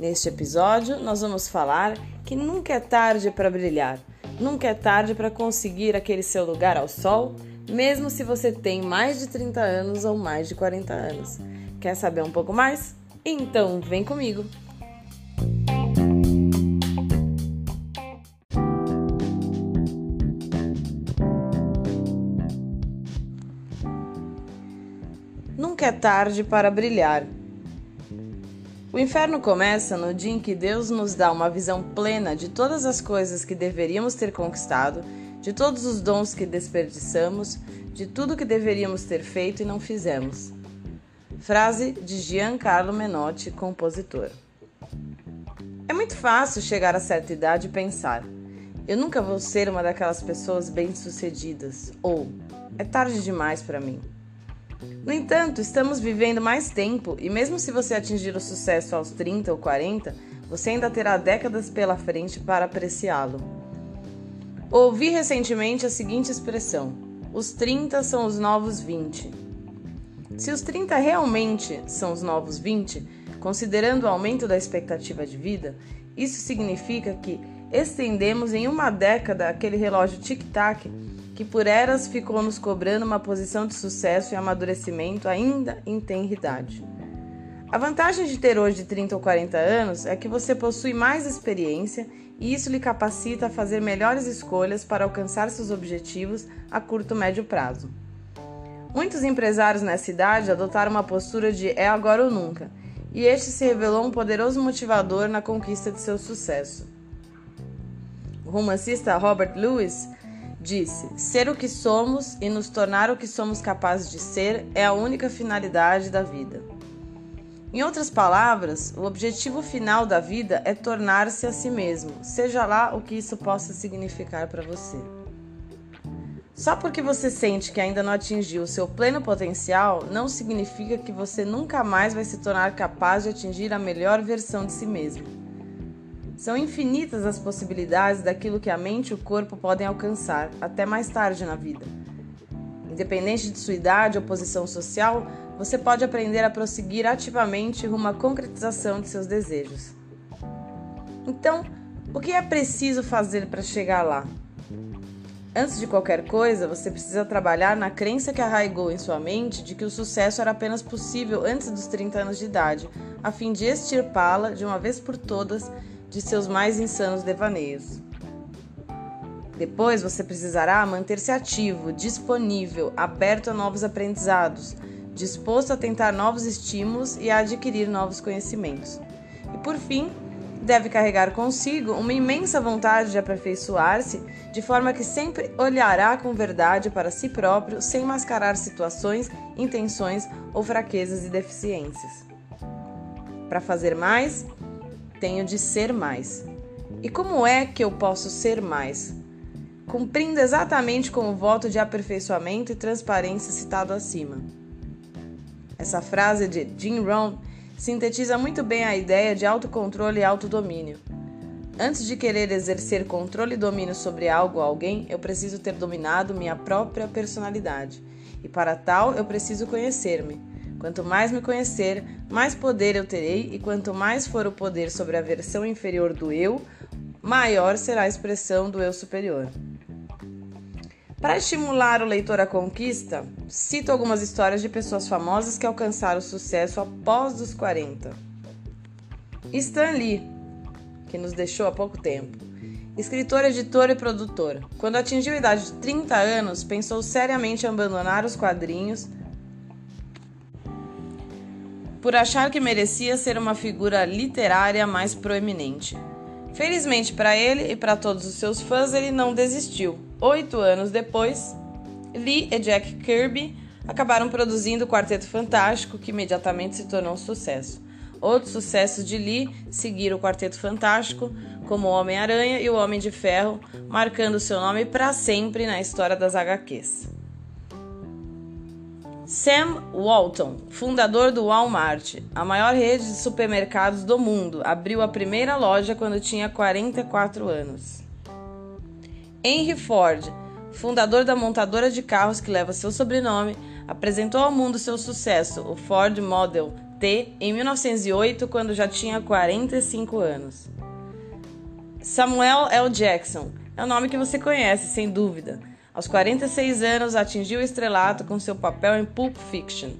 Neste episódio, nós vamos falar que nunca é tarde para brilhar, nunca é tarde para conseguir aquele seu lugar ao sol, mesmo se você tem mais de 30 anos ou mais de 40 anos. Quer saber um pouco mais? Então vem comigo! Nunca é tarde para brilhar. O inferno começa no dia em que Deus nos dá uma visão plena de todas as coisas que deveríamos ter conquistado, de todos os dons que desperdiçamos, de tudo que deveríamos ter feito e não fizemos. Frase de Giancarlo Menotti, compositor. É muito fácil chegar a certa idade e pensar: eu nunca vou ser uma daquelas pessoas bem-sucedidas, ou é tarde demais para mim. No entanto, estamos vivendo mais tempo e, mesmo se você atingir o sucesso aos 30 ou 40, você ainda terá décadas pela frente para apreciá-lo. Ouvi recentemente a seguinte expressão: os 30 são os novos 20. Se os 30 realmente são os novos 20, considerando o aumento da expectativa de vida, isso significa que estendemos em uma década aquele relógio tic-tac que por eras ficou nos cobrando uma posição de sucesso e amadurecimento ainda em tenridade. A vantagem de ter hoje 30 ou 40 anos é que você possui mais experiência e isso lhe capacita a fazer melhores escolhas para alcançar seus objetivos a curto e médio prazo. Muitos empresários nessa idade adotaram uma postura de é agora ou nunca, e este se revelou um poderoso motivador na conquista de seu sucesso. O romancista Robert Lewis Disse: Ser o que somos e nos tornar o que somos capazes de ser é a única finalidade da vida. Em outras palavras, o objetivo final da vida é tornar-se a si mesmo, seja lá o que isso possa significar para você. Só porque você sente que ainda não atingiu o seu pleno potencial, não significa que você nunca mais vai se tornar capaz de atingir a melhor versão de si mesmo. São infinitas as possibilidades daquilo que a mente e o corpo podem alcançar, até mais tarde na vida. Independente de sua idade ou posição social, você pode aprender a prosseguir ativamente rumo à concretização de seus desejos. Então, o que é preciso fazer para chegar lá? Antes de qualquer coisa, você precisa trabalhar na crença que arraigou em sua mente de que o sucesso era apenas possível antes dos 30 anos de idade, a fim de extirpá-la de uma vez por todas de seus mais insanos devaneios. Depois você precisará manter-se ativo, disponível, aberto a novos aprendizados, disposto a tentar novos estímulos e a adquirir novos conhecimentos. E por fim, deve carregar consigo uma imensa vontade de aperfeiçoar-se, de forma que sempre olhará com verdade para si próprio, sem mascarar situações, intenções ou fraquezas e deficiências. Para fazer mais, tenho de ser mais. E como é que eu posso ser mais? Cumprindo exatamente com o voto de aperfeiçoamento e transparência citado acima. Essa frase de Jim Rohn sintetiza muito bem a ideia de autocontrole e autodomínio. Antes de querer exercer controle e domínio sobre algo ou alguém, eu preciso ter dominado minha própria personalidade. E para tal, eu preciso conhecer-me. Quanto mais me conhecer, mais poder eu terei, e quanto mais for o poder sobre a versão inferior do eu, maior será a expressão do eu superior. Para estimular o leitor à conquista, cito algumas histórias de pessoas famosas que alcançaram sucesso após os 40. Stan Lee, que nos deixou há pouco tempo. Escritor, editor e produtor. Quando atingiu a idade de 30 anos, pensou seriamente em abandonar os quadrinhos por achar que merecia ser uma figura literária mais proeminente. Felizmente para ele e para todos os seus fãs, ele não desistiu. Oito anos depois, Lee e Jack Kirby acabaram produzindo o Quarteto Fantástico, que imediatamente se tornou um sucesso. Outros sucessos de Lee seguiram o Quarteto Fantástico, como o Homem-Aranha e o Homem de Ferro, marcando seu nome para sempre na história das HQs. Sam Walton, fundador do Walmart, a maior rede de supermercados do mundo, abriu a primeira loja quando tinha 44 anos. Henry Ford, fundador da montadora de carros que leva seu sobrenome, apresentou ao mundo seu sucesso, o Ford Model T em 1908, quando já tinha 45 anos. Samuel L. Jackson é o nome que você conhece, sem dúvida. Aos 46 anos, atingiu o estrelato com seu papel em Pulp Fiction.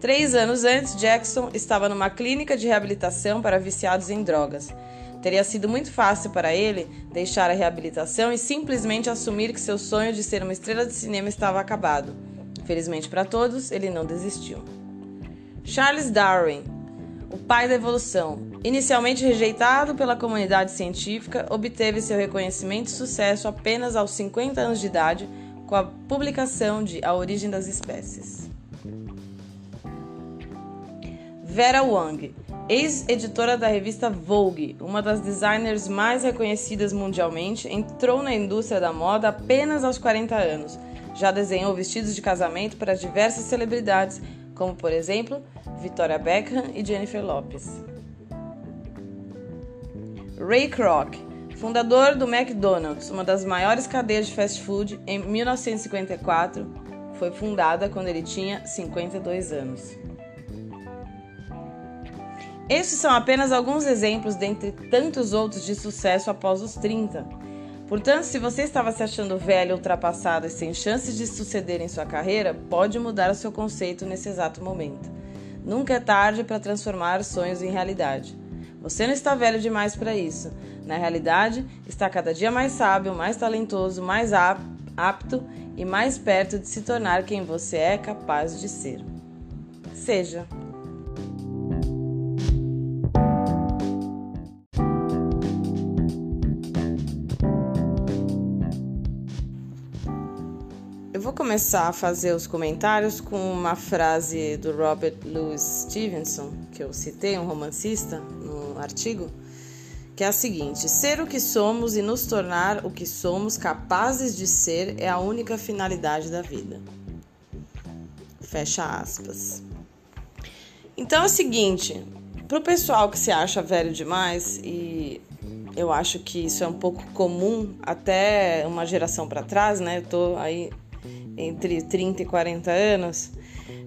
Três anos antes, Jackson estava numa clínica de reabilitação para viciados em drogas. Teria sido muito fácil para ele deixar a reabilitação e simplesmente assumir que seu sonho de ser uma estrela de cinema estava acabado. Felizmente para todos, ele não desistiu. Charles Darwin, o pai da evolução, inicialmente rejeitado pela comunidade científica, obteve seu reconhecimento e sucesso apenas aos 50 anos de idade com a publicação de A Origem das Espécies. Vera Wang, ex-editora da revista Vogue, uma das designers mais reconhecidas mundialmente, entrou na indústria da moda apenas aos 40 anos. Já desenhou vestidos de casamento para diversas celebridades, como por exemplo Victoria Beckham e Jennifer Lopez. Ray Kroc, fundador do McDonald's, uma das maiores cadeias de fast food, em 1954, foi fundada quando ele tinha 52 anos. Estes são apenas alguns exemplos dentre tantos outros de sucesso após os 30. Portanto, se você estava se achando velho, ultrapassado e sem chances de suceder em sua carreira, pode mudar o seu conceito nesse exato momento. Nunca é tarde para transformar sonhos em realidade. Você não está velho demais para isso. Na realidade, está cada dia mais sábio, mais talentoso, mais apto e mais perto de se tornar quem você é capaz de ser. Seja. vou começar a fazer os comentários com uma frase do Robert Louis Stevenson, que eu citei, um romancista, artigo, que é a seguinte: Ser o que somos e nos tornar o que somos capazes de ser é a única finalidade da vida. Fecha aspas. Então é o seguinte, para o pessoal que se acha velho demais e eu acho que isso é um pouco comum até uma geração para trás, né? Eu tô aí entre 30 e 40 anos.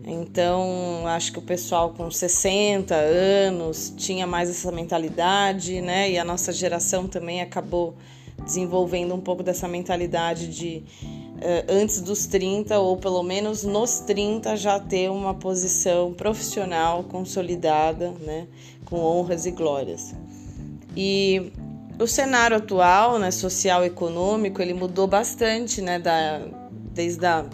Então, acho que o pessoal com 60 anos tinha mais essa mentalidade, né? E a nossa geração também acabou desenvolvendo um pouco dessa mentalidade de uh, antes dos 30, ou pelo menos nos 30, já ter uma posição profissional consolidada, né? Com honras e glórias. E o cenário atual, né, social e econômico, ele mudou bastante, né, da, desde a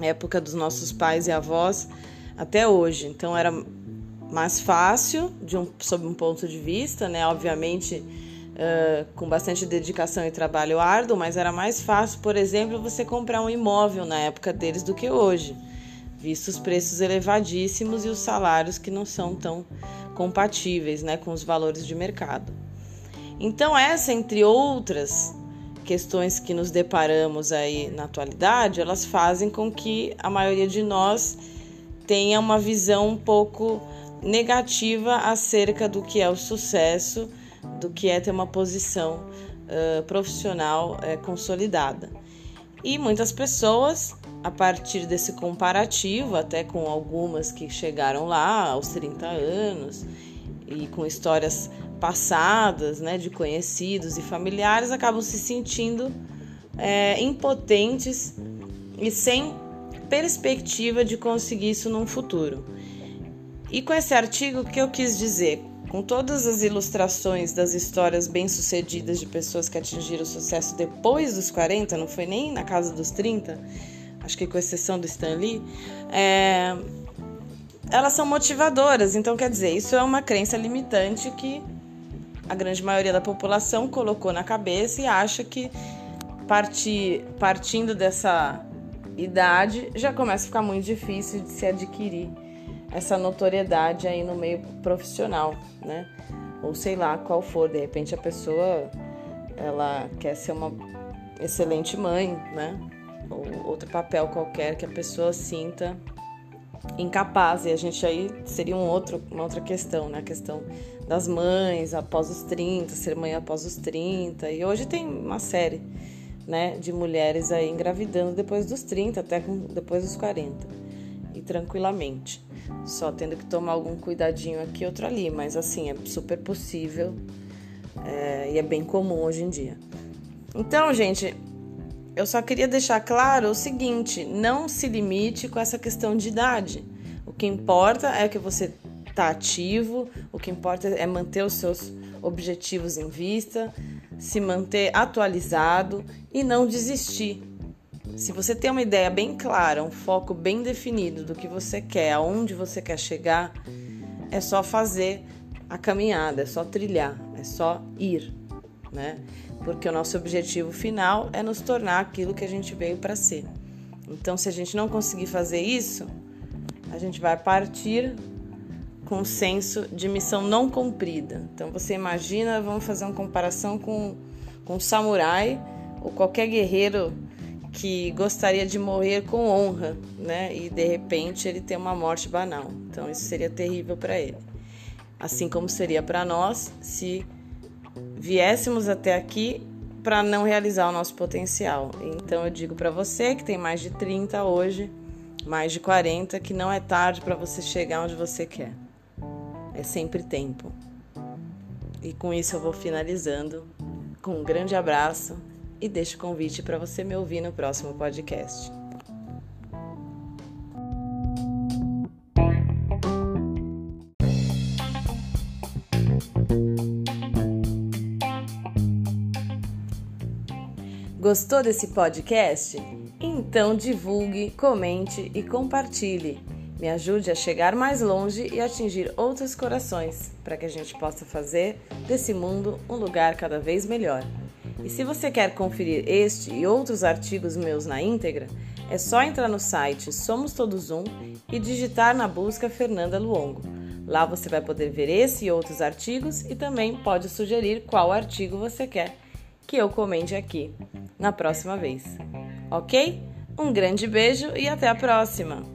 época dos nossos pais e avós até hoje. Então era mais fácil, de um, sob um ponto de vista, né? Obviamente uh, com bastante dedicação e trabalho árduo, mas era mais fácil, por exemplo, você comprar um imóvel na época deles do que hoje, visto os preços elevadíssimos e os salários que não são tão compatíveis, né, com os valores de mercado. Então essa, entre outras questões que nos deparamos aí na atualidade, elas fazem com que a maioria de nós tenha uma visão um pouco negativa acerca do que é o sucesso, do que é ter uma posição uh, profissional uh, consolidada. E muitas pessoas, a partir desse comparativo, até com algumas que chegaram lá aos 30 anos e com histórias passadas, né, de conhecidos e familiares, acabam se sentindo é, impotentes e sem perspectiva de conseguir isso num futuro. E com esse artigo, o que eu quis dizer? Com todas as ilustrações das histórias bem-sucedidas de pessoas que atingiram sucesso depois dos 40, não foi nem na casa dos 30, acho que com exceção do Stan Lee, é, elas são motivadoras. Então, quer dizer, isso é uma crença limitante que a grande maioria da população colocou na cabeça e acha que partir, partindo dessa idade já começa a ficar muito difícil de se adquirir essa notoriedade aí no meio profissional, né? Ou sei lá qual for, de repente a pessoa ela quer ser uma excelente mãe, né? Ou outro papel qualquer que a pessoa sinta incapaz. E a gente aí seria um outro, uma outra questão, né? A questão das mães após os 30, ser mãe após os 30. E hoje tem uma série, né, de mulheres aí engravidando depois dos 30, até com, depois dos 40. e tranquilamente. Só tendo que tomar algum cuidadinho aqui outro ali, mas assim, é super possível é, e é bem comum hoje em dia. Então, gente, eu só queria deixar claro o seguinte: não se limite com essa questão de idade. O que importa é que você está ativo, o que importa é manter os seus objetivos em vista, se manter atualizado e não desistir. Se você tem uma ideia bem clara, um foco bem definido do que você quer, aonde você quer chegar, é só fazer a caminhada, é só trilhar, é só ir, né? Porque o nosso objetivo final é nos tornar aquilo que a gente veio para ser. Então, se a gente não conseguir fazer isso, a gente vai partir com senso de missão não cumprida. Então, você imagina, vamos fazer uma comparação com, com um samurai ou qualquer guerreiro que gostaria de morrer com honra, né? E de repente ele tem uma morte banal. Então isso seria terrível para ele. Assim como seria para nós se viéssemos até aqui para não realizar o nosso potencial. Então eu digo para você que tem mais de 30 hoje, mais de 40, que não é tarde para você chegar onde você quer. É sempre tempo. E com isso eu vou finalizando com um grande abraço e deixo o convite para você me ouvir no próximo podcast. Gostou desse podcast? Então divulgue, comente e compartilhe. Me ajude a chegar mais longe e atingir outros corações, para que a gente possa fazer desse mundo um lugar cada vez melhor. E se você quer conferir este e outros artigos meus na íntegra, é só entrar no site Somos Todos Um e digitar na busca Fernanda Luongo. Lá você vai poder ver esse e outros artigos e também pode sugerir qual artigo você quer que eu comente aqui na próxima vez. Ok? Um grande beijo e até a próxima!